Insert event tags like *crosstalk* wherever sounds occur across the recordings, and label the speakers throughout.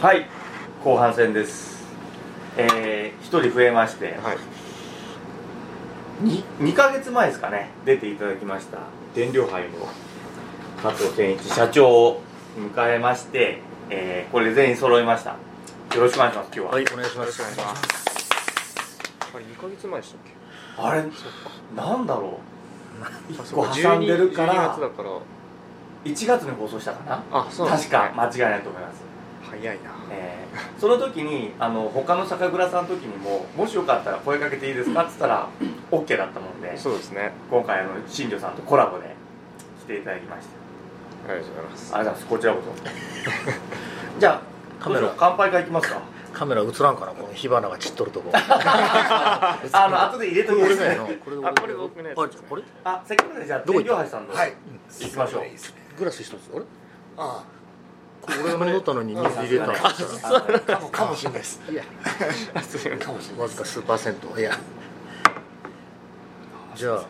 Speaker 1: はい後半戦です。えー、1人増えまして、
Speaker 2: はい。
Speaker 1: に 2, ヶ月前ですかね。出ていただきました。電量杯の。加藤健一社長を迎えまして、えーこれで全員揃いました。よろしくお願いします今日は、
Speaker 3: はいお願いします。
Speaker 2: よろしくお願いしますあれ2ヶ月前でしたっけ？
Speaker 1: あれなんだろう。
Speaker 2: あ
Speaker 1: 1
Speaker 2: そう
Speaker 1: 個挟んでるか
Speaker 2: 12
Speaker 1: ら
Speaker 2: 月だから。
Speaker 1: 1月に放送したかな。
Speaker 2: あそうなんです
Speaker 1: 確
Speaker 2: ね
Speaker 1: か間違いないと思います。
Speaker 2: 早いな。
Speaker 1: えーその時にあの他の酒蔵さんの時にももしよかったら声かけていいですかっつったら OK だったもんで
Speaker 2: そうですね。
Speaker 1: 今回あの新庄さんとコラボで来ていただきました
Speaker 2: ありがとうございます。
Speaker 1: ありがとうございます。こちらこそ。*laughs* じゃあ
Speaker 3: カメラ。
Speaker 1: 乾杯からいきますか？
Speaker 3: カメラ映らんかなこの火花が散っとるとこ。*laughs*
Speaker 1: あの後で入れときます。
Speaker 3: 俺ね
Speaker 1: ね
Speaker 3: これ
Speaker 2: あこれ僕のやつ
Speaker 3: あこれ？
Speaker 1: あせっかくでじゃあ
Speaker 3: どこ行っ
Speaker 1: さんの。
Speaker 4: はい。
Speaker 1: 行きましょう。
Speaker 3: グラス一つ。あれ？
Speaker 4: あ
Speaker 3: これ俺が戻ったのに水入れた
Speaker 4: かもかもしれないです。
Speaker 3: いや。
Speaker 4: かもしれない
Speaker 3: わずか数パーセントいや。じゃあ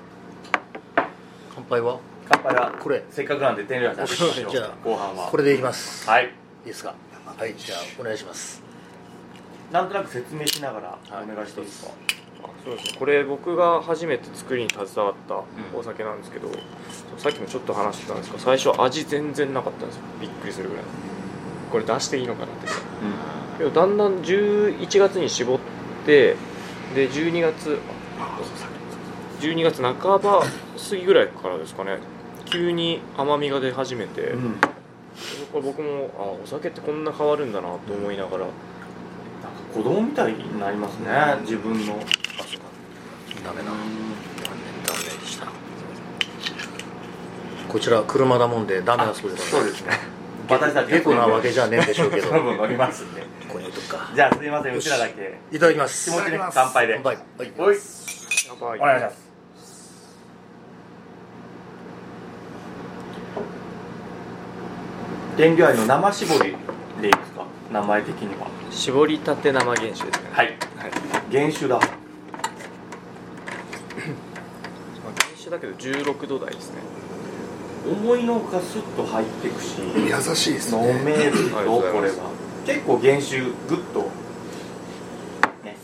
Speaker 3: 乾杯は？
Speaker 1: 乾杯は
Speaker 3: これ。
Speaker 1: せっかくなんで天領橋さん
Speaker 3: じゃあ
Speaker 1: 後半は。
Speaker 3: これでいきます。
Speaker 1: はい。
Speaker 3: いいですか？はいじゃあお願いします。
Speaker 1: なんとなく説明しながらお願いしていいですか？
Speaker 2: あそうですね。これ僕が初めて作りに携わったお酒なんですけど、さっきもちょっと話してたんですけど最初味全然なかったんですよ。びっくりするぐらい。これ出していいのかなって。けどだんだん11月に絞ってで12月12月半ば過ぎぐらいからですかね急に甘みが出始めて、
Speaker 1: うん。
Speaker 2: これ僕もあお酒ってこんな変わるんだなと思いながら、
Speaker 1: なんか子供みたいになりますね自分の
Speaker 3: ダメな残念残念でした。こちら車だもんでダメだそうです。
Speaker 1: そうですね。*laughs* 私たち
Speaker 3: エコなわけじゃねえんでしょうけど。
Speaker 1: その分乗りますんで。
Speaker 3: ここに置いとくか。
Speaker 1: じゃあすいませんうちらだけ。
Speaker 3: いただきます。
Speaker 1: 気持ち乾杯で。
Speaker 3: 乾杯。はい。
Speaker 1: い。お願いします原料愛の生搾りでいいですか？名前的には。
Speaker 2: 絞りたて生原酒ですね。
Speaker 1: はい。
Speaker 2: はい。
Speaker 1: 原酒だ。*coughs*
Speaker 2: まあ原酒だけど16度台ですね。
Speaker 1: 思いのほかスッと入っていくし飲
Speaker 4: 優しいですね。
Speaker 1: める
Speaker 2: と
Speaker 1: これは。結構原酒グッとね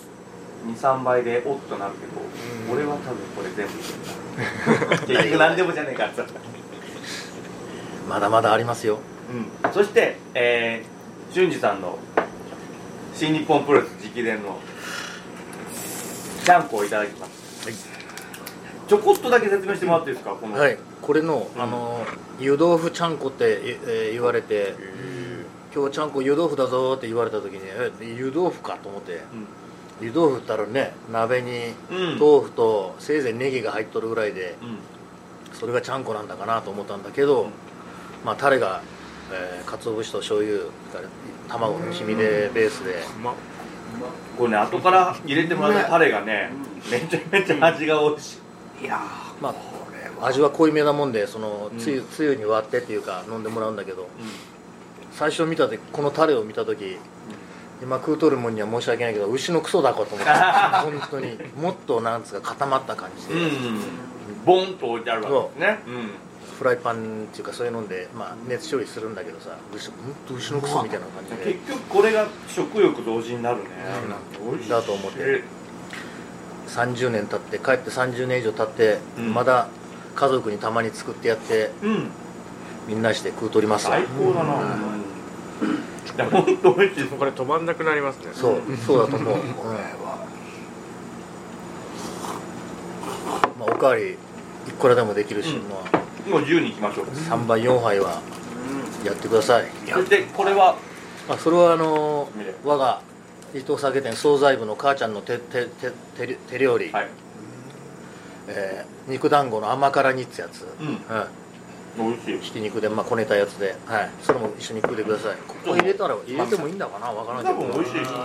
Speaker 1: 23倍でおっとなるけど
Speaker 2: うん。
Speaker 1: 俺は多分これ全部。いけるな結局何でもじゃねえかって言った
Speaker 3: まだまだありますよ
Speaker 1: うん、そして、えー、俊二さんの新日本プロレス直伝のちゃんこをいただきます、
Speaker 3: はい。
Speaker 1: ちょこっとだけ説明してもらっていいですか？この、
Speaker 3: はい。これの
Speaker 1: うん。
Speaker 3: あの湯豆腐ちゃんこって、えー言われて今日ちゃんこ湯豆腐だぞって言われた時にえ湯豆腐かと思って湯豆腐ったらね鍋に
Speaker 1: うん、うん
Speaker 3: 豆腐とせいぜいネギが入っとるぐらいで
Speaker 1: うん。
Speaker 3: それがちゃんこなんだかなと思ったんだけど、まあタレが、えー、鰹節と醤油卵の黄身でベースで。
Speaker 1: これね後から入れてもらったタレがねめちゃめちゃ味が美味しい。
Speaker 4: いや
Speaker 3: まあ味は濃いめなもんでその
Speaker 1: うん。
Speaker 3: つゆ,、つゆに割ってっていうか飲んでもらうんだけど最初見た時このタレを見た時今食うとるもんには申し訳ないけど牛のクソだかと思って本当にもっとなんつうか固まった感じで、
Speaker 1: うん、うん、ボンと置いてあるわけですね
Speaker 3: フライパンっていうかそういうので、まあ、熱処理するんだけどさ牛本当牛のクソみたいな感じで。
Speaker 1: 結局これが食欲同時になるね、美味しい。
Speaker 3: だと思って。30年経って帰って30年以上経って、
Speaker 1: うん。
Speaker 3: まだ家族にたまに作ってやって
Speaker 1: うん。
Speaker 3: みんなして食うとりますよ
Speaker 1: 最高だな、
Speaker 4: うん。
Speaker 1: いや本当美味しい。
Speaker 2: これ止まんなくなりますね。
Speaker 3: そうそうだと思う、うん。
Speaker 4: これは
Speaker 3: まあ、おかわりいくらでもできるし、
Speaker 1: うん。
Speaker 3: まあ、
Speaker 1: もう10に行きましょう、
Speaker 3: 3杯4杯はやってください。
Speaker 1: そしてこれは？
Speaker 3: あそれはあの我が伊藤酒店惣菜部の母ちゃんの手手手手手料理、
Speaker 1: はい。
Speaker 3: えー肉団子の甘辛煮ってやつ、
Speaker 1: うん。
Speaker 3: うん、
Speaker 1: 美味しい。
Speaker 3: ひき肉で、まあ、こねたやつで、はい、それも一緒に食ってください。ここ入れたら入れてもいいんだかな。わからないけど。
Speaker 1: 多分美味しいですよね、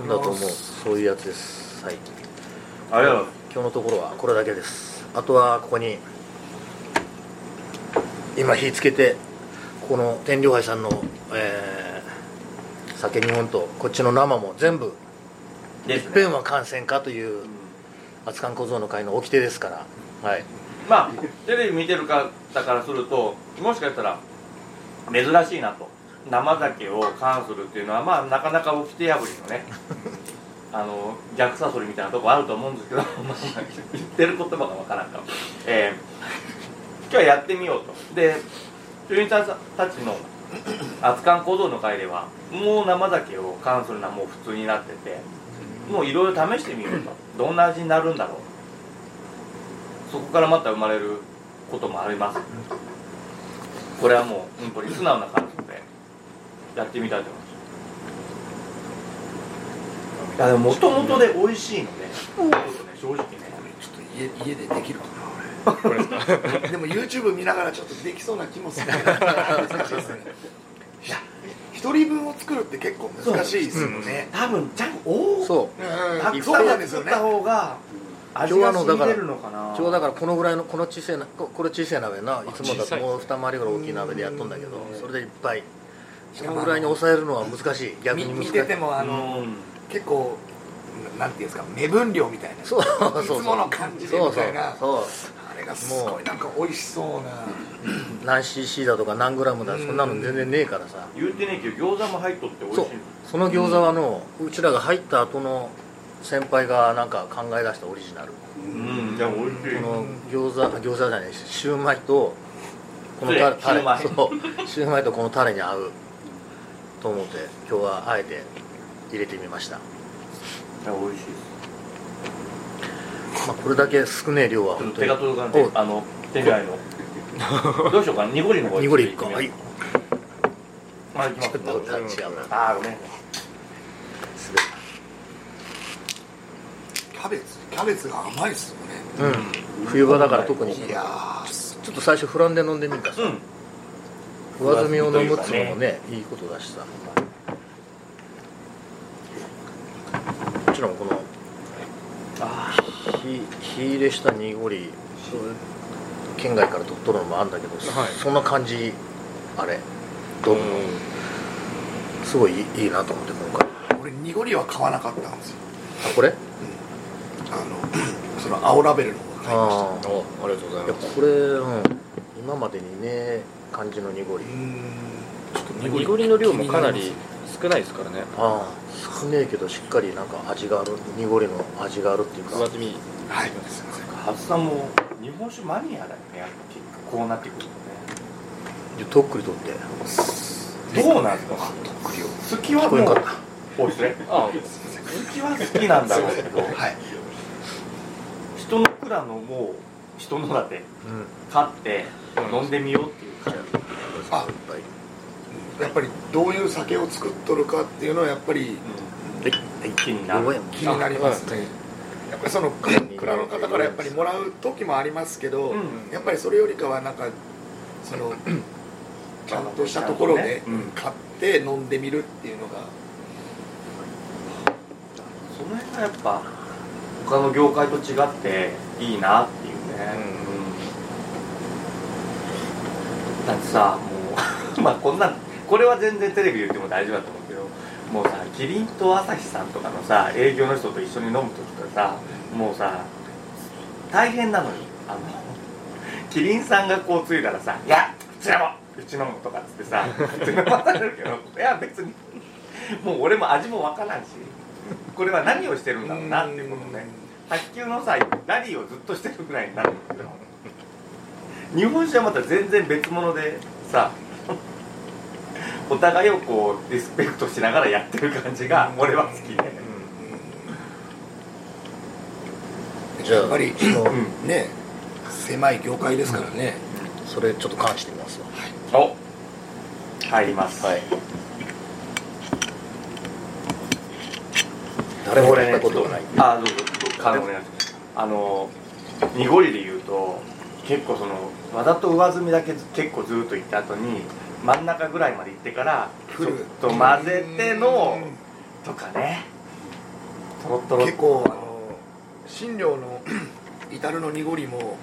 Speaker 3: うん。だと思う。そういうやつです。はい。
Speaker 1: うん、ありがとうござい
Speaker 3: 今日のところはこれだけです。あとはここに今火つけてこの天領杯さんのえー酒日本とこっちの生も全部いっぺんは感染かという熱燗小僧の会の掟ですからはい。
Speaker 1: まあテレビ見てる方からするともしかしたら珍しいなと生酒を缶するっていうのはまあなかなか掟破りのね *laughs* あの逆サソリみたいなとこあると思うんですけど言ってる言葉がわからんかえー今日はやってみようと。で中日さんたちの熱燗小僧の会ではもう生酒を缶するのはもう普通になっててもういろいろ試してみようと。どんな味になるんだろう。そこからまた生まれることもあります。これはもう本当に素直な感想でやってみたいと思います。いやでももともとで美味しいのでちょっとね正直ね。
Speaker 4: ちょっと家家でできるかな
Speaker 2: これ。ですか
Speaker 4: 俺でも YouTube 見ながらちょっとできそうな気もする。難しいですねいや一人分を作るって結構難しいですよね。
Speaker 1: 多分ちゃんと大
Speaker 3: そう。
Speaker 4: うん
Speaker 1: たく
Speaker 4: そう
Speaker 1: さん
Speaker 4: なんですよね
Speaker 1: 作った方が味
Speaker 3: 今日は
Speaker 1: が
Speaker 3: あのだから
Speaker 1: 染み出るのかな
Speaker 3: ちょうどだからこのぐらいのこの小さいなここれ小さい鍋ないつもだともう二回りぐらい大きい鍋でやっとんだけどそれでいっぱいこのぐらいに抑えるのは難しい。逆
Speaker 4: み
Speaker 3: に難しい。
Speaker 4: 見ててもあ
Speaker 1: う
Speaker 4: の
Speaker 1: ん。
Speaker 4: 結構なんていうんですか目分量みたいな。
Speaker 3: そうそうそう
Speaker 4: いつもの感じでみたいな。
Speaker 3: そう
Speaker 4: あれがすごいなんか美味しそうな。
Speaker 3: 何 cc だとか何グラムだ
Speaker 4: うん。
Speaker 3: そんなの全然ねえからさ。
Speaker 1: 言うてねえけど餃子も入っとって美味しい
Speaker 3: その餃子はのうちらが入った後の先輩がなんか考え出したオリジナル。
Speaker 1: うんいや美味しい。
Speaker 3: この餃子餃子じゃないシューマイとこのタレタレ。
Speaker 1: シューマイ。
Speaker 3: そう。シューマイとこのタレに合う。と思って今日はあえて入れてみました、
Speaker 1: いや美味しいです
Speaker 3: まあ、これだけ少ねえ量は本当に。
Speaker 1: 手が届かんで
Speaker 3: お
Speaker 1: あの手ぐらいの。*laughs* どうしようかな？濁りの方。
Speaker 3: 濁りはい。
Speaker 1: まあ行きます？
Speaker 3: ちょっと違うな
Speaker 1: あーごめん。
Speaker 4: キャベツキャベツが甘いですよね。
Speaker 3: うん。冬場だから特に。
Speaker 4: いやー
Speaker 3: ちょっと最初フランで飲んでみたさ。
Speaker 1: うん。
Speaker 3: 上澄みを飲むっていうのもねいいことだしさ。もちろんこの
Speaker 1: あ
Speaker 3: 火火入れした濁り県外から取っとるのもあるんだけど、
Speaker 2: はい。
Speaker 3: そんな感じあれ。どうすごいいいなと思って今回。
Speaker 4: 俺濁りは買わなかったんですよ。
Speaker 3: あこれ？
Speaker 4: あの *clears throat* その青ラベルの方が買いました。
Speaker 3: あ
Speaker 2: おありがとうございます。
Speaker 3: いやこれ、うん、今までにねえ感じの濁り。
Speaker 4: ちょっと
Speaker 2: 濁りの量もかなり少ないですからね。
Speaker 3: ああ少ねえけどしっかりなんか味がある濁りの味があるっていうか。
Speaker 2: 上積
Speaker 4: はい。
Speaker 1: はずさん。も日本酒マニアだよねやっぱ結局こうなってくるとね。
Speaker 3: でとっくりとって。
Speaker 1: どうなんですか？
Speaker 4: 特量
Speaker 1: 好きはもうお失礼。
Speaker 2: あ
Speaker 1: 好きは好きなんだろうけど。*laughs*
Speaker 4: はい。
Speaker 1: 人の蔵のもう人のだって
Speaker 3: うん。
Speaker 1: 買って飲んでみようっていう感じ
Speaker 4: あやっぱりどういう酒を作っとるかっていうのはやっぱり
Speaker 3: はい
Speaker 1: 気になる。
Speaker 4: 気になりますねやっぱりその蔵蔵の方からやっぱりもらう時もありますけど、
Speaker 1: うん
Speaker 4: やっぱりそれよりかはなんかそのちゃんとしたところで
Speaker 1: うん。
Speaker 4: 買って飲んでみるっていうのが。
Speaker 1: その辺がやっぱ他の業界と違っていいなっていうね、うん。だってさもう *laughs* まあこんなんこれは全然テレビで言っても大丈夫だと思うけどもうさキリンと朝日さんとかのさ営業の人と一緒に飲む時とさもうさ大変なのにあのキリンさんがこうついだらさ「いやうちらもうち飲む」とかっつってさ飲まされるけどいや別にもう俺も味もわからんしこれは何をしてるんだろうなっていうことね卓球のさラリーをずっとしてるぐらいになるんだけど日本酒はまた全然別物でさお互いをこうリスペクトしながらやってる感じが俺は好きで、
Speaker 3: じゃあ
Speaker 4: やっぱり
Speaker 3: その
Speaker 1: うん。
Speaker 4: ね狭い業界ですからね、
Speaker 3: それちょっと関してみますよ
Speaker 1: お入ります。
Speaker 3: はい。誰もやったことがない。
Speaker 1: あどうぞどうぞ。可能お願いしますあの濁りで言うと結構そのわざと上澄みだけず結構ずっと行った後に真ん中ぐらいまで行ってからちょっと混ぜてのとかね。とろとろ
Speaker 4: 結構あの新寮の至るの濁りも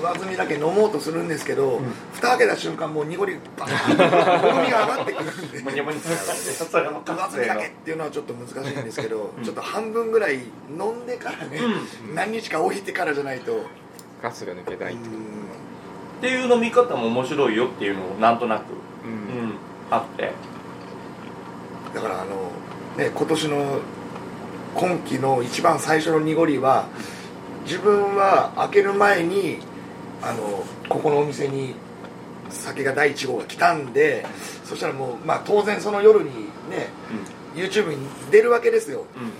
Speaker 4: 上澄みだけ飲もうとするんですけど、
Speaker 1: ん。
Speaker 4: 蓋開けた瞬間もう濁りバーッと重みが上がってくるんで上澄みだけっていうのはちょっと難しいんですけど、ちょっと半分ぐらい飲んでからね、何日か置いてからじゃないと、
Speaker 2: ガスが抜けないっていう。
Speaker 1: 飲み方も面白いよっていうのをなんとなく、
Speaker 2: う
Speaker 1: うんん、あって。
Speaker 4: だからあの、ね、今年の今季の一番最初の濁りは自分は開ける前にあのここのお店に酒が第1号が来たんでそしたらもう、まあ、当然その夜にね YouTube に出るわけですよ。
Speaker 1: うん。うん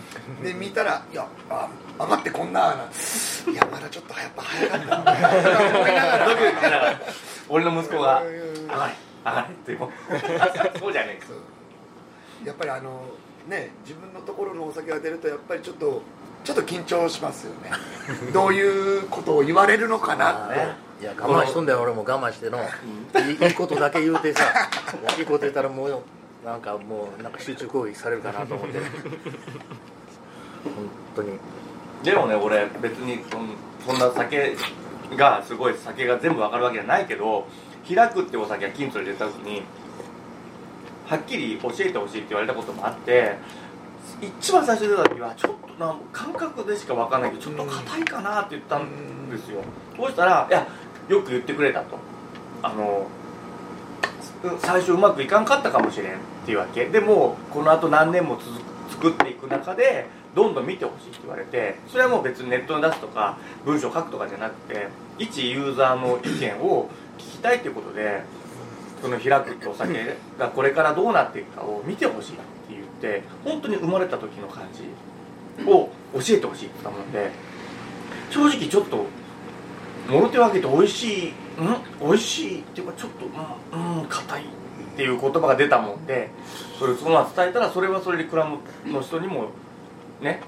Speaker 4: で見たら「いやあ上がってこんな」ないやまだちょっとやっぱ早かったな思い *laughs* ながら。
Speaker 1: 俺の息子が「
Speaker 4: うん
Speaker 1: 上がれ上がれ」っても *laughs* そうじゃねえか。
Speaker 4: そう。やっぱりあのね自分のところのお酒が出るとやっぱりちょっとちょっと緊張しますよね。*laughs* どういうことを言われるのかなって。
Speaker 1: ね。
Speaker 3: いや我慢しとんだよ俺も我慢しての。いいいいことだけ言うてさいいこと言ったらもうなんかもうなんか集中攻撃されるかなと思って。本当に。
Speaker 1: でもね俺別にそんそんな酒がすごい酒が全部わかるわけじゃないけど開くってお酒が金鶴で出た時にはっきり教えてほしいって言われたこともあって一番最初に出た時はちょっとな感覚でしかわかんないけどちょっと硬いかなって言ったんですよ。そうしたらいやよく言ってくれたと。あのうん最初うまくいかんかったかもしれんっていうわけ。でもこのあと何年も続く作っていく中でどんどん見てほしいって言われてそれはもう別にネットに出すとか文章書くとかじゃなくて一ユーザーの意見を聞きたいっていうことでその開くってお酒がこれからどうなっていくかを見てほしいって言って本当に生まれた時の感じを教えてほしいって言ったもんで正直ちょっともろ手を挙げて美味しいん？美味しいっていうかちょっとうん硬いっていう言葉が出たもんでそれをそのまま伝えたらそれはそれでクラムの人にもね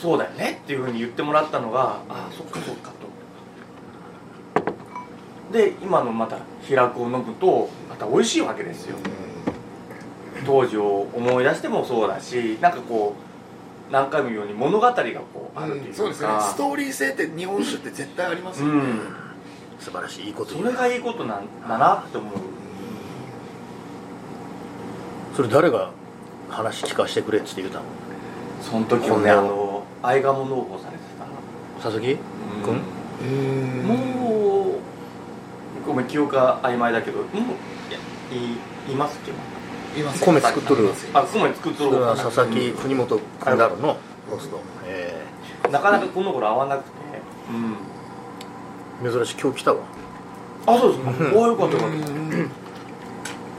Speaker 1: そうだよねっていうふうに言ってもらったのがああそっかそっか。で今のまた開くを飲むとまた美味しいわけですよ。当時を思い出してもそうだしなんかこう何回も言うように物語がこうあるというか、
Speaker 4: そうですね。ストーリー性って日本酒って絶対ありますよね、
Speaker 1: うん。
Speaker 3: 素晴らしいいいこと
Speaker 1: それがいいことなんだなって思う。
Speaker 3: それ誰が話聞かせてくれっつって言うたの？
Speaker 1: その時もねあの愛がも農法されてた
Speaker 3: 佐々木君
Speaker 4: うん。
Speaker 1: もうごめん記憶が曖昧だけど。もういやいいますっけ
Speaker 4: います
Speaker 3: 米作っとる。
Speaker 1: あ米作っと
Speaker 3: そ
Speaker 1: る
Speaker 3: 佐々木国本君だろの。ポスト。え
Speaker 1: なかなかこの頃会わなくて。うん。
Speaker 3: え珍しい。今日来たわ。
Speaker 1: あそうですか。おおよかったよかった。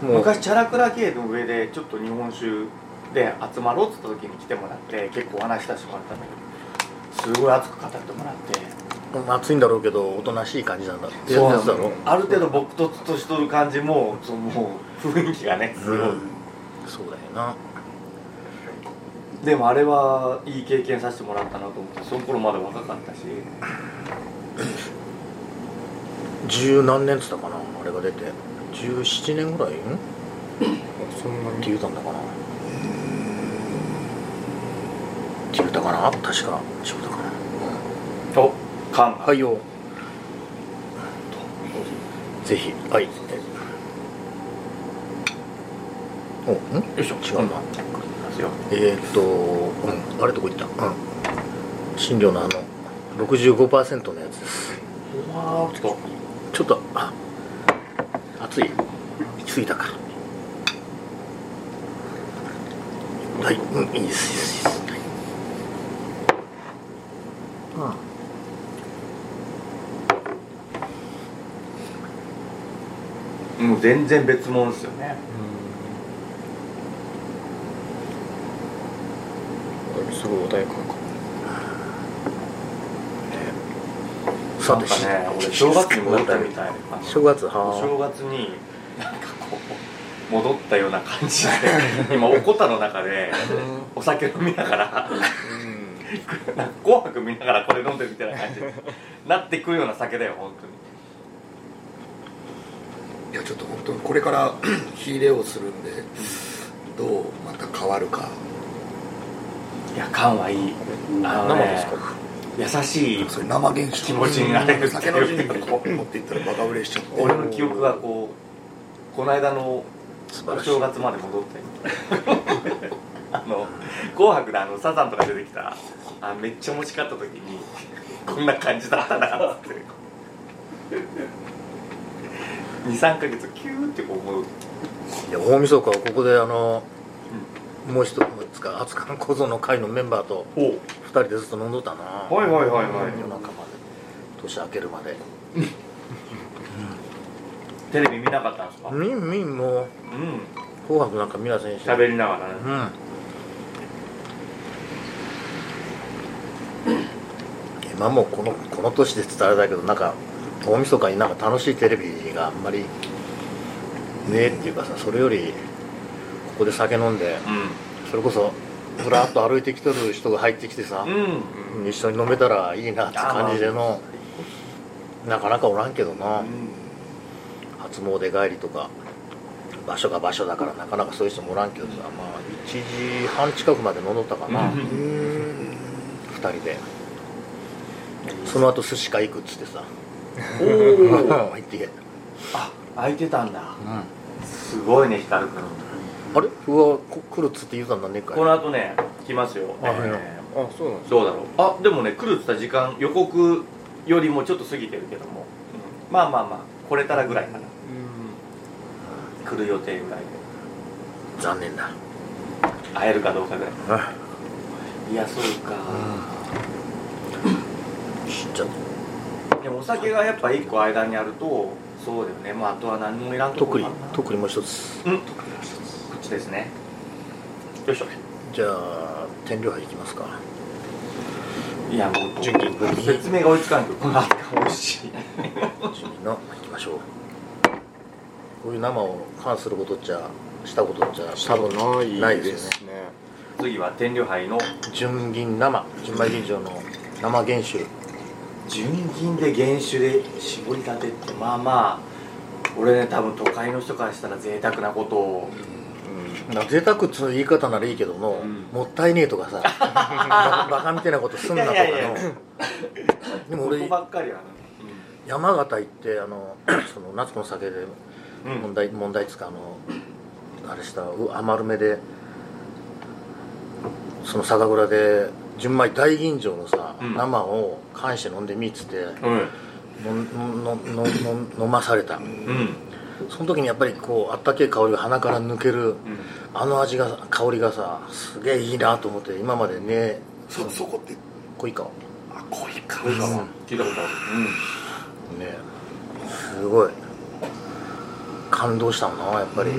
Speaker 1: 昔チャラクラ系の上でちょっと日本酒で集まろうっつった時に来てもらって結構お話しさせてもらったんだけどすごい熱く語ってもらって
Speaker 3: 暑いんだろうけどおとなしい感じなんだって
Speaker 1: そうなんだ
Speaker 3: やつだろ
Speaker 1: ある程度僕ととしとる感じもそのもう雰囲気がねすごい、
Speaker 3: うんそうだよな。
Speaker 1: でもあれはいい経験させてもらったなと思ってその頃まだ若かったし。
Speaker 3: 十何年っつったかなあれが出て。17年ぐらい？ん？って
Speaker 2: そんなに。
Speaker 3: 言うたんだかな。って言うたかな確か。違うたかな
Speaker 1: お缶が。
Speaker 3: はいよ。ぜひ。はい。おん？
Speaker 1: よいしょ。
Speaker 3: 違うな
Speaker 1: ですよ。
Speaker 3: えー、っと、うん、あれどこ行った？うん。診療のあの65%のやつです。ちょっとあ熱い。行き過ぎたか。はい、うん、いいですいいですいいです、はい
Speaker 1: もう全然別物ですよね。
Speaker 2: うん。すごい穏やか。か
Speaker 3: さて
Speaker 1: なんかね俺正月に戻ったみたい。
Speaker 3: 正月
Speaker 1: お
Speaker 3: は
Speaker 1: 正月になんかこう戻ったような感じで *laughs* 今おこたの中でお酒飲みながら *laughs* 紅白見ながらこれ飲んでるみたいな感じになってくるような酒だよ本当に
Speaker 4: いやちょっと本当にこれから *clears throat* 火入れをするんでどうまた変わるか。
Speaker 1: いや缶はいい。あのね
Speaker 2: 生ですか？
Speaker 1: 優しい
Speaker 4: それ生原酒。
Speaker 1: 気持ちになれる
Speaker 4: 酒の陣にこう持っていったらバカ売れしちゃって。
Speaker 1: 俺の記憶がこうこの間のお正月まで戻って。*laughs* あの「紅白」であのサザンとか出てきたあめっちゃ持ちかった時にこんな感じだったなって23か月キューってこう思う。
Speaker 3: いや大晦日はここであの、もう一つか熱燗小僧の会のメンバーと
Speaker 1: お
Speaker 3: 2人でずっと飲んどったな。
Speaker 1: はいはいはいはい。
Speaker 3: 夜中まで。年明けるまで。
Speaker 1: テレビ見なかったんですか？
Speaker 3: みんみんもう。
Speaker 1: うん。
Speaker 3: 紅白なんか見ませんし。
Speaker 1: 喋りながらね。
Speaker 3: うん。今もこのこの年でって言ったけどなんか大晦日になんか楽しいテレビがあんまりねえっていうかさそれよりここで酒飲んでそれこそふらっと歩いてきてる人が入ってきてさ
Speaker 1: う、ん。うん
Speaker 3: 一緒に飲めたらいいなって感じでのなかなかおらんけどな、初詣帰りとか場所が場所だからなかなかそういう人もおらんけどさまあ1時半近くまで飲んどったかな、
Speaker 1: うん。
Speaker 3: 2人で。その後寿司会行くっつってさ
Speaker 1: おお
Speaker 3: 行 *laughs* ってけ、
Speaker 1: あ空いてたんだ。
Speaker 3: うん、
Speaker 1: すごいね光くん。
Speaker 3: あれ？うわこ来るっつって言うたんだねっかい
Speaker 1: この後ね来ますよ、
Speaker 3: あはいはい。
Speaker 1: え
Speaker 2: あそうなんです
Speaker 1: ーどうだろう。あでもね来るって言った時間予告よりもちょっと過ぎてるけども、うん。まあまあまあ来れたらぐらいかな。来る予定ぐらいで。
Speaker 3: 残念だ。
Speaker 1: 会えるかどうかぐらい。
Speaker 3: あ。
Speaker 1: いやそうか、
Speaker 3: 知っちゃった
Speaker 1: でもお酒がやっぱ一個間にあるとそうだよね。まああとは何もいらんとこ
Speaker 3: 特に特にもう一つ。
Speaker 1: うんこっちですね。よいしょ。
Speaker 3: じゃあ天領杯いきますか。
Speaker 1: いやもう
Speaker 2: 純金。
Speaker 1: 説明が追いつかんけどこの後が美味しい。
Speaker 3: 趣味の行きましょう。こういう生を缶することっちゃしたことっちゃ多分
Speaker 2: ない
Speaker 3: ない
Speaker 2: で
Speaker 3: すね。
Speaker 1: 次は天領杯の
Speaker 3: 純銀生。純米吟醸の生原酒
Speaker 1: 純銀で原酒で絞りたてってまあまあ俺ね多分都会の人からしたら贅沢なことを。
Speaker 3: な贅沢っつう言い方ならいいけどの、
Speaker 1: うん。
Speaker 3: もったいねえとかさ *laughs* ババカみたいなことすんなとかの。でも俺
Speaker 1: ここばっかりは
Speaker 3: 山形行ってあの *clears throat* その夏の酒で
Speaker 1: うん、うん
Speaker 3: 問題問題っつうかあのあれしたう余る目でその酒蔵で純米大吟醸のさ、
Speaker 1: うん。
Speaker 3: 生を缶して飲んでみっつって
Speaker 1: うん
Speaker 3: のののの飲まされた。
Speaker 1: うん。
Speaker 3: その時にやっぱりこうあったけえ香りが鼻から抜けるあの味が香りがさすげえいいなと思って今までね。
Speaker 4: そそこって？
Speaker 3: 濃いか
Speaker 4: あ濃いか。
Speaker 1: うん
Speaker 3: うん。
Speaker 1: 聞いたことある。
Speaker 3: ねすごい。感動したもんなやっぱり。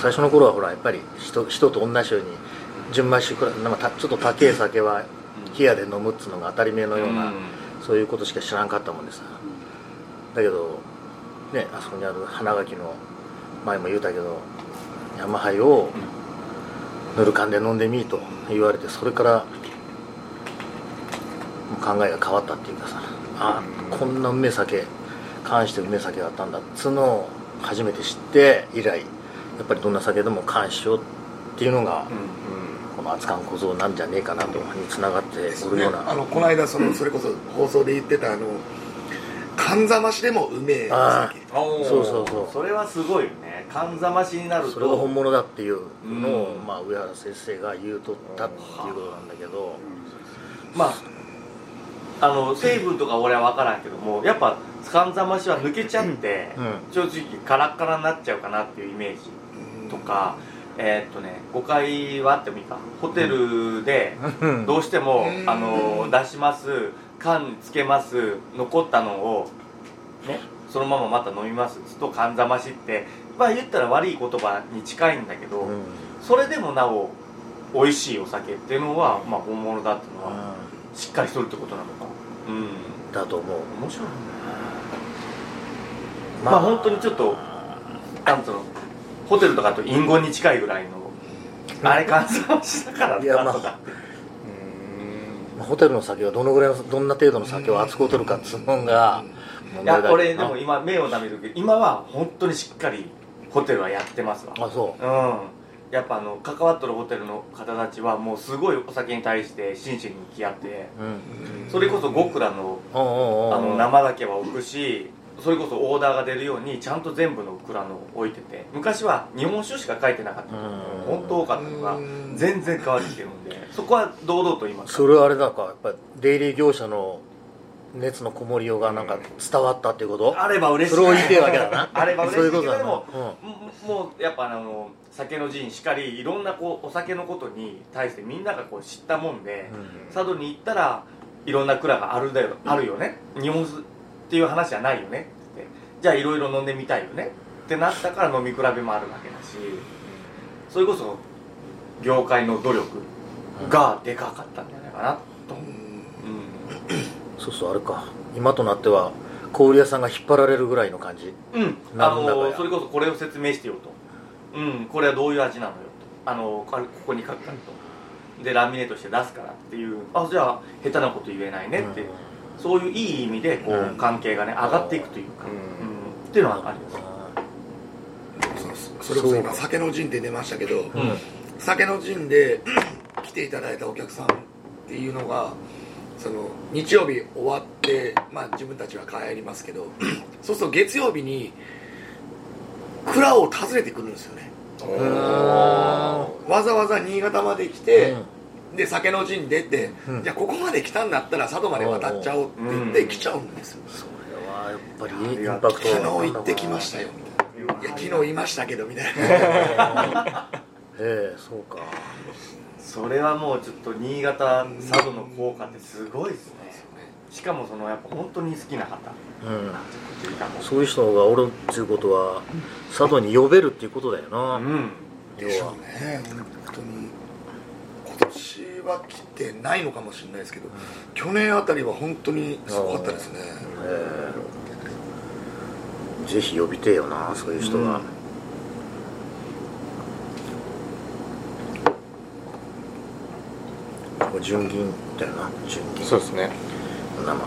Speaker 3: 最初の頃はほらやっぱり人人と同じように純米酒くらいなんかたちょっと高え酒は冷やで飲むっつうのが当たり前のような、そういうことしか知らんかったもんでさだけどねあそこにある花垣の前も言うたけど山灰をぬるかんで飲んでみいと言われてそれから考えが変わったっていうかさあこんなうめえ酒缶してうめえ酒があったんだ。っつうのを初めて知って以来やっぱりどんな酒でも缶しようっていうのが、この熱燗小僧なんじゃねえかなとにつながってくるような。
Speaker 4: あのこの間そのそれこそ放送で言ってたあの寒ざましでもうめえ
Speaker 3: そうそうそう。
Speaker 1: それはすごいよね。寒ざましになると。
Speaker 3: それが本物だっていうのを、
Speaker 1: うん。
Speaker 3: まあ、上原先生が言うとったっていうことなんだけど、
Speaker 1: まああの成分とか俺は分からんけどもやっぱ寒ざましは抜けちゃって、
Speaker 3: うん。
Speaker 1: 正直カラッカラになっちゃうかなっていうイメージとか、えーっとね誤解はあってもいいか。ホテルで
Speaker 3: うん。
Speaker 1: どうしても、
Speaker 4: うん
Speaker 1: あの出します缶につけます残ったのをねそのまままた飲みますと寒ざましってまあ言ったら悪い言葉に近いんだけど、
Speaker 3: うん。
Speaker 1: それでもなお美味しいお酒っていうのは、まあ、本物だっていうのはしっかりしとるってことなのか。うん。
Speaker 3: だと思う。
Speaker 1: 面白いね。まあ本当にちょっとなんつうの？ホテルとかと隠言に近いぐらいのあれ乾燥したからとか。
Speaker 3: まあホテルの酒はどのぐらいのどんな程度の酒を扱うとるかっつうのが問
Speaker 1: いや俺でも今目を覚めるけど今は本当にしっかりホテルはやってますわ。
Speaker 3: あそ
Speaker 1: う。ん。やっぱあの関わってるホテルの方たちはもうすごいお酒に対して真摯に向き合って
Speaker 3: うん
Speaker 1: それこそ極楽のあの生だけは置くしそれこそオーダーが出るようにちゃんと全部の蔵の置いてて昔は日本酒しか書いてなかった。
Speaker 3: うん。
Speaker 1: 本当多かったのが
Speaker 4: うん
Speaker 1: 全然変わってきてるんでそこは堂々と言います。
Speaker 3: それはあれだかやっぱり出入り業者の熱のこもりようがなんか伝わったっていうこと？
Speaker 1: あれば嬉しい。
Speaker 3: それを言いてえわけだな。*laughs*
Speaker 1: あれば嬉しいけども
Speaker 3: うん。
Speaker 1: ももうやっぱあの酒の陣しかりいろんなこうお酒のことに対してみんながこう知ったもんで、佐渡に行ったらいろんな蔵があるだよあるよね。日本酒っていう話じゃないよね。ってじゃあいろいろ飲んでみたいよね。ってなったから飲み比べもあるわけだし。それこそ業界の努力がでかかったんじゃないかなと、
Speaker 3: そうそうあれか。今となっては小売屋さんが引っ張られるぐらいの感じ。
Speaker 1: うん、うん、あのそれこそこれを説明してよと。うん。これはどういう味なのよ。とあのこれここに書くからと。でラミネートして出すからっていう。あじゃあ下手なこと言えないねって、そういういい意味でこう、
Speaker 3: うん。
Speaker 1: 関係がね上がっていくというか、
Speaker 2: うん。
Speaker 1: うん。っていうのはあります。
Speaker 4: そそれこそ今酒の陣って出ましたけど、
Speaker 1: うん。
Speaker 4: 酒の陣で *clears throat* 来ていただいたお客さんっていうのがその日曜日終わって、まあ、自分たちは帰りますけど *clears throat* そうすると月曜日に蔵を訪ねてくるんですよね。わざわざ新潟まで来て、で酒の陣出て、
Speaker 3: うん。
Speaker 4: じゃあここまで来たんだったら佐渡まで渡っちゃおうって言って
Speaker 1: うん。
Speaker 4: 来ちゃうんですよ、
Speaker 3: それはやっぱりインパクト
Speaker 4: 昨日行ってきましたよ。みたい。ないや昨日いましたけどみたいな。
Speaker 3: ええそうか。
Speaker 1: それはもうちょっと新潟佐渡の効果ってすごいですね。しかもそのやっぱ本当に好きな方。
Speaker 3: そういう人がおるっていうことは佐渡に呼べるっていうことだよな、
Speaker 1: ううん。
Speaker 3: 要
Speaker 4: でしょ
Speaker 3: は
Speaker 4: うね本当に。今年は来てないのかもしれないですけど、去年あたりは本当にすごかったですね。
Speaker 3: ええぜひ呼びてえよなそういう人は、これ純銀だよな純銀。
Speaker 2: そうですね。
Speaker 3: 生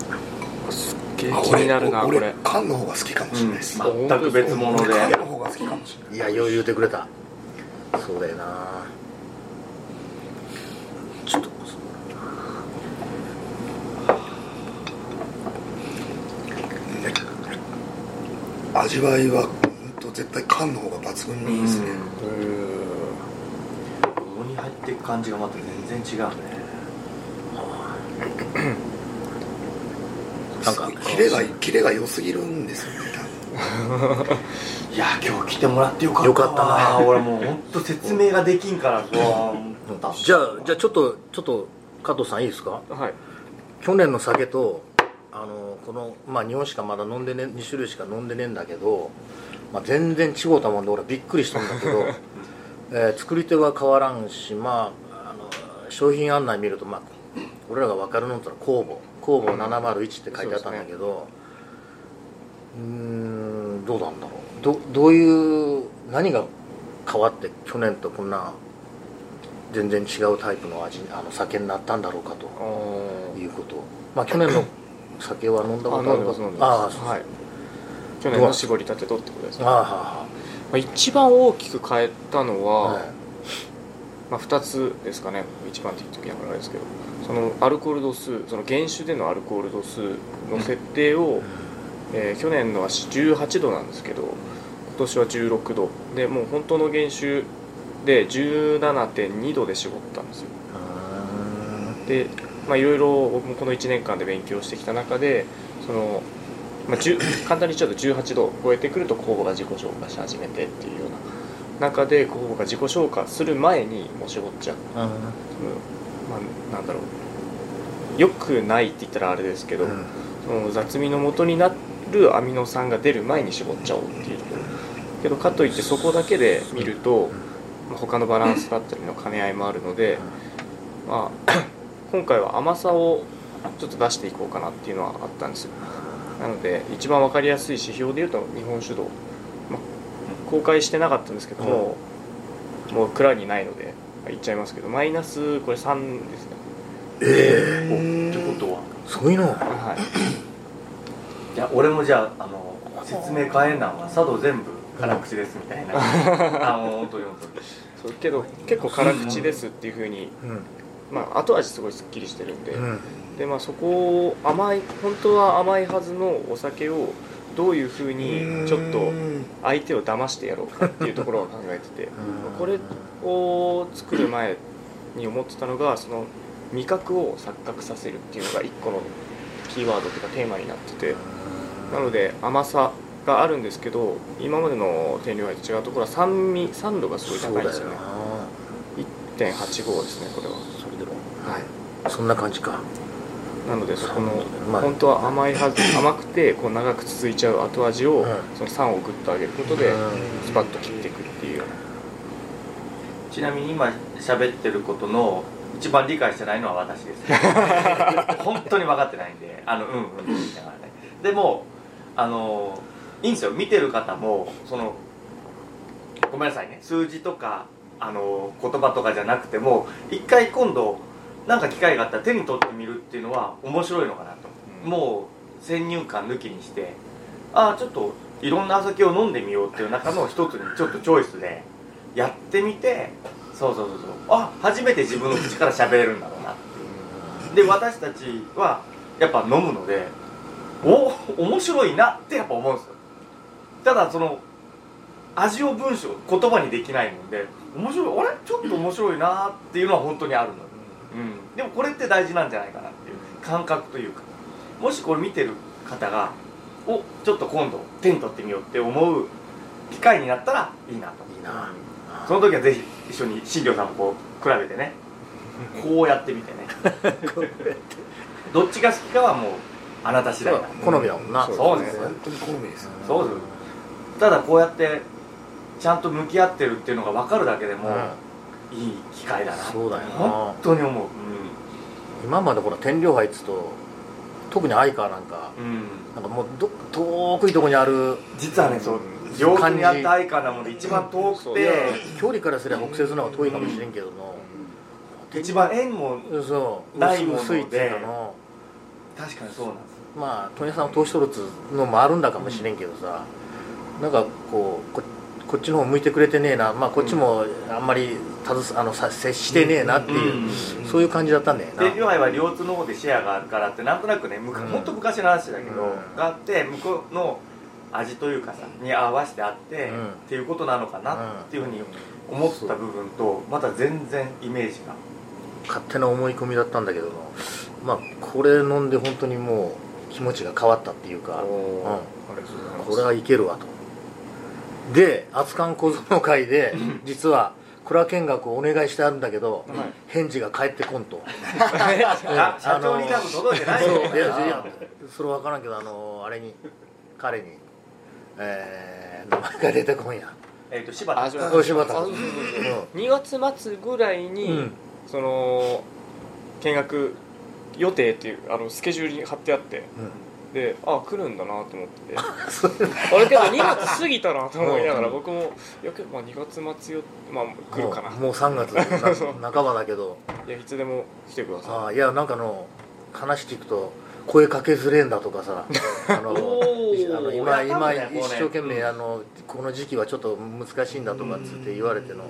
Speaker 2: すっげえ
Speaker 4: あ
Speaker 2: 気になるなこ
Speaker 4: 俺
Speaker 2: れ
Speaker 4: 缶の方が好きかもしれないです、
Speaker 1: 全く別物で。
Speaker 4: 俺缶の方が好きかもしれない。
Speaker 3: いやよう言うてくれた。そうだよなちょっと
Speaker 4: 味わいは本当絶対缶の方が抜群にいいですね、
Speaker 1: 喉に入っていく感じがまた全然違うね。
Speaker 3: なんか
Speaker 4: キレがキレが良すぎるんですよね *laughs*
Speaker 1: いや今日来てもらってよかった
Speaker 3: よかったな
Speaker 1: 俺もう本当説明ができんから *laughs* さ
Speaker 3: じゃあじゃあちょっとちょっと加藤さんいいですか？
Speaker 2: はい。
Speaker 3: 去年の酒とあのこの、まあ、日本しかまだ飲んでね2種類しか飲んでねえんだけど、まあ、全然違うたもんで俺びっくりしたんだけど、*laughs* えー作り手は変わらんし、まあ、あの商品案内見ると、まあ、俺らが分かるのってのは酵母酵母701って書いてあったんだけどう,、ーんどうなんだろう。どどういう何が変わって去年とこんな全然違うタイプの味あの酒になったんだろうかと
Speaker 2: あ
Speaker 3: いうこと。まあ去年の酒は飲んだことあ
Speaker 2: あ飲ん
Speaker 3: る
Speaker 2: でます。飲んで
Speaker 3: ああ
Speaker 2: はい。去年の絞りたてとってことです。ね、
Speaker 3: ああは
Speaker 2: まあ、一番大きく変えたのは、
Speaker 3: あはい。
Speaker 2: まあ、2つですかね。一番的なからあれですけど。そのアルコール度数その原酒でのアルコール度数の設定を、えー去年のは18度なんですけど今年は16度。でもう本当の原酒で17.2度で絞ったんですよ。でまあいろいろ僕もこの1年間で勉強してきた中でその、まあ、10簡単にちゃうと18度を超えてくると酵母が自己消化し始めてっていうような中で酵母が自己消化する前にもう絞っちゃう、
Speaker 3: うん。
Speaker 2: うん。まあ、なんだろう。よくないって言ったらあれですけど、
Speaker 3: うん。
Speaker 2: その雑味の元になるアミノ酸が出る前に絞っちゃおうっていう。ところけどかといってそこだけで見ると、まあ、他のバランスだったりの兼ね合いもあるので、まあ、今回は甘さをちょっと出していこうかなっていうのはあったんですよ。なので一番分かりやすい指標でいうと日本酒道、まあ、公開してなかったんですけども、もう蔵にないのでまあ言っちゃいますけどマイナスこれ3ですね。
Speaker 3: ええ
Speaker 1: ってことは。
Speaker 3: そういうの
Speaker 2: はい。
Speaker 1: いや俺もじゃああの説明変えんなんは佐渡全部辛口ですみたいな。*laughs* あもう本当に本当に。
Speaker 2: そうけど結構辛口ですっていうふうに、
Speaker 3: うん
Speaker 2: まあ、後味すごいすっきりしてるんで、
Speaker 3: うん。
Speaker 2: でまあ、そこを甘い本当は甘いはずのお酒をどういうふうにちょっと相手を騙してやろうかっていうところを考えてて。*laughs* これを作る前に思ってたのがその味覚を錯覚させるっていうのが一個のキーワードというかテーマになってて。なので甘さがあるんですけど今までの天領杯と違うところは酸味酸度がすごい高いんですよね。
Speaker 3: な。
Speaker 2: 1.85ですねこれははい。
Speaker 3: そんな感じか。
Speaker 2: なのでそこの
Speaker 3: まあ。
Speaker 2: 本当は甘いはず *laughs* 甘くてこう長く続いちゃう後味を、
Speaker 3: うん
Speaker 2: その酸をグッと上げることで
Speaker 3: うん。
Speaker 2: スパッと切っていくっていうような。
Speaker 1: ちなみに今喋ってることの一番理解してないのは私です *laughs* 本当に分かってないんであのうんうんって言いながらね。でもあのいいんですよ。見てる方もそのごめんなさいね。数字とかあの言葉とかじゃなくても一回今度なんか機会があったら手に取ってみるっていうのは面白いのかなと、
Speaker 2: う。ん。
Speaker 1: もう先入観抜きにしてああちょっといろんなお酒を飲んでみようっていう中の一つにちょっとチョイスでやってみてそうそうそうそう。あ初めて自分の口から喋れるんだろうなっていう。で私たちはやっぱ飲むのでお面白いなってやっぱ思うんですよ。ただその味を文章言葉にできないので面白いあれ？ちょっと面白いなっていうのは本当にあるのよ、うん、でもこれって大事なんじゃないかなっていう感覚というか。もしこれ見てる方がおちょっと今度手に取ってみようって思う機会になったらいいなと。
Speaker 3: いいな。
Speaker 1: その時はぜひ一緒に新庄さんもこう比べ *laughs* てね。こうやってみてね。どっちが好きかはもうあなた次第だ
Speaker 3: 好みだもんな。
Speaker 2: そう
Speaker 1: ですよ
Speaker 4: 本当に好みです。
Speaker 1: そうです。ただこうやってちゃんと向き合ってるっていうのが分かるだけでも、
Speaker 3: うん
Speaker 1: いい機会だな
Speaker 3: そうだよな。
Speaker 1: 本当に思う。
Speaker 3: 今までほら天領杯っつうと特に相川なんか
Speaker 1: うん、うん、
Speaker 3: なんかもうど遠くいとこにある
Speaker 1: 実はねそう上手にやった相川なもんで一番遠くて
Speaker 3: 距離からすれば北節の方が遠いかもしれんけどの
Speaker 1: 一番縁も
Speaker 3: そう。
Speaker 1: ないもので。
Speaker 3: 薄いっていうかの
Speaker 1: 確かにそうなんです
Speaker 3: まあ問屋さんを通しとるっつうのもあるんだかもしれんけどさ。なんかこうここっちの方向いてくれてねえな。まあこっちもあんまりたずあのさ接してねえなっていう、
Speaker 1: うん。
Speaker 3: そういう感じだったんだよな。
Speaker 1: 天領杯は両津の方でシェアがあるからってなんとなくねむか
Speaker 3: うん。
Speaker 1: 本当昔の話だけど、
Speaker 3: うん。
Speaker 1: があって向こうの味というかさに合わせてあって、
Speaker 3: うん。
Speaker 1: っていうことなのかなっていうふうに思った部分とまた全然イメージが。
Speaker 3: 勝手な思い込みだったんだけどまあこれ飲んで本当にもう気持ちが変わったっていうか、うん。これはいけるわとで熱燗小僧の会で実は蔵見学をお願いしてあるんだけど、
Speaker 2: はい。
Speaker 3: 返事が返ってこんと。*laughs*
Speaker 1: あ社長に多分届いてない
Speaker 3: そいやいやそれ分からんけどあのあれに彼にえー、名前が出てこんや。
Speaker 1: えっ、と柴田
Speaker 3: 柴田
Speaker 2: あそうそうそう。そう2月末ぐらいに、
Speaker 3: うん。
Speaker 2: その見学予定っていうあのスケジュールに貼ってあってであ来るんだなと思って。*laughs* あれけど2月過ぎたなと思いながら
Speaker 3: うん。
Speaker 2: 僕もいやけどまあ2月末よまあ来るかな。
Speaker 3: もうもう3月 *laughs* 半ばだけど。
Speaker 2: いやいつでも来てくださ
Speaker 3: ああいやなんかの話聞くと声かけづれんだとかさ。*laughs* あのあの今今一生懸命あのこの時期はちょっと難しいんだとかっつって言われての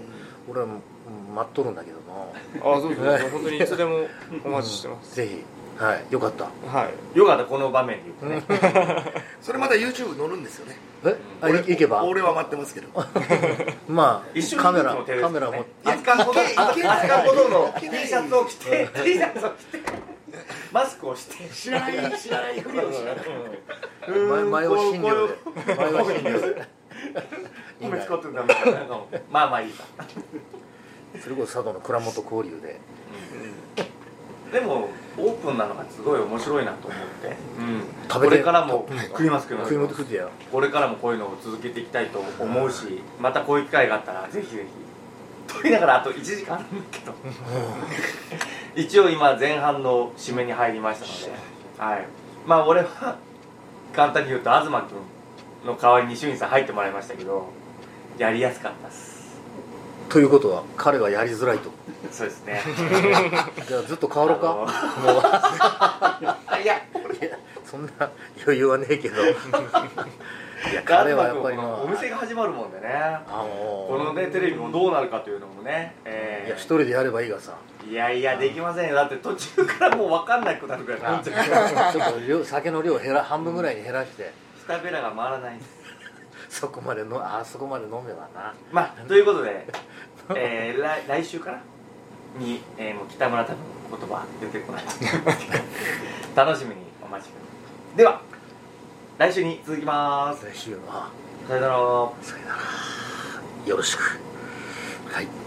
Speaker 3: 俺はもう待っとるんだけどない
Speaker 2: あそうそうそう。本当にいつでもお待ちしてます。
Speaker 3: ぜひはい。よかった。
Speaker 2: はい。
Speaker 1: よかったこの場面で言うとね、*laughs*
Speaker 4: それまた YouTube 載るんですよね。
Speaker 3: え？あいいけば？
Speaker 4: 俺は待ってますけど。*laughs*
Speaker 3: ま
Speaker 1: 一緒
Speaker 3: カメラカメラも
Speaker 1: 熱燗小僧熱燗小僧の T シャツを着て T シャツを着てマスクをして。
Speaker 4: 知らない知らないふりをしながら
Speaker 3: 前前を診療で。前を診療で。*laughs*
Speaker 1: 米
Speaker 3: ね
Speaker 1: 使ってんだみたまあまあいいか。
Speaker 3: それこそ佐渡の蔵元交流で
Speaker 1: でもオープンなのがすごい面白いなと思って、
Speaker 3: 食べて
Speaker 1: これからも
Speaker 3: うん
Speaker 1: 食います食います
Speaker 3: 食い物食ってや
Speaker 1: これからもこういうのを続けていきたいと思うしまたこういう機会があったらぜひぜひ。と言いながらあと1時間あるんだけど。*laughs* 一応今前半の締めに入りましたので、はい、まあ俺は簡単に言うと東君の代わりに俊さん入ってもらいましたけどやりやすかったです
Speaker 3: ということは彼はやりづらいと。
Speaker 1: そうですね。*laughs*
Speaker 3: じゃあずっと変わろうか。もう。
Speaker 1: あいや。
Speaker 3: いやそんな余裕はねえけど。*laughs* いや彼はやっぱり
Speaker 1: お店が始まるもんでね。
Speaker 3: あも
Speaker 1: このねテレビもどうなるかというのもね、えー。
Speaker 3: いや一人でやればいいがさ。
Speaker 1: いやいやできませんよ。だって途中からもう分かんなくなるから。
Speaker 3: ちょっと量酒の量減ら半分ぐらいに減らして。
Speaker 1: スタベラが回らないんです *laughs*
Speaker 3: そこまでのあそこまで飲めばな。
Speaker 1: まあということで、*laughs* えー、来来週から？に、えーもう北村多分言葉出てこない。*laughs* 楽しみにお待ちください。では来週に続きます。
Speaker 3: 来週は
Speaker 1: さよなら。
Speaker 3: さよなら。よろしく。はい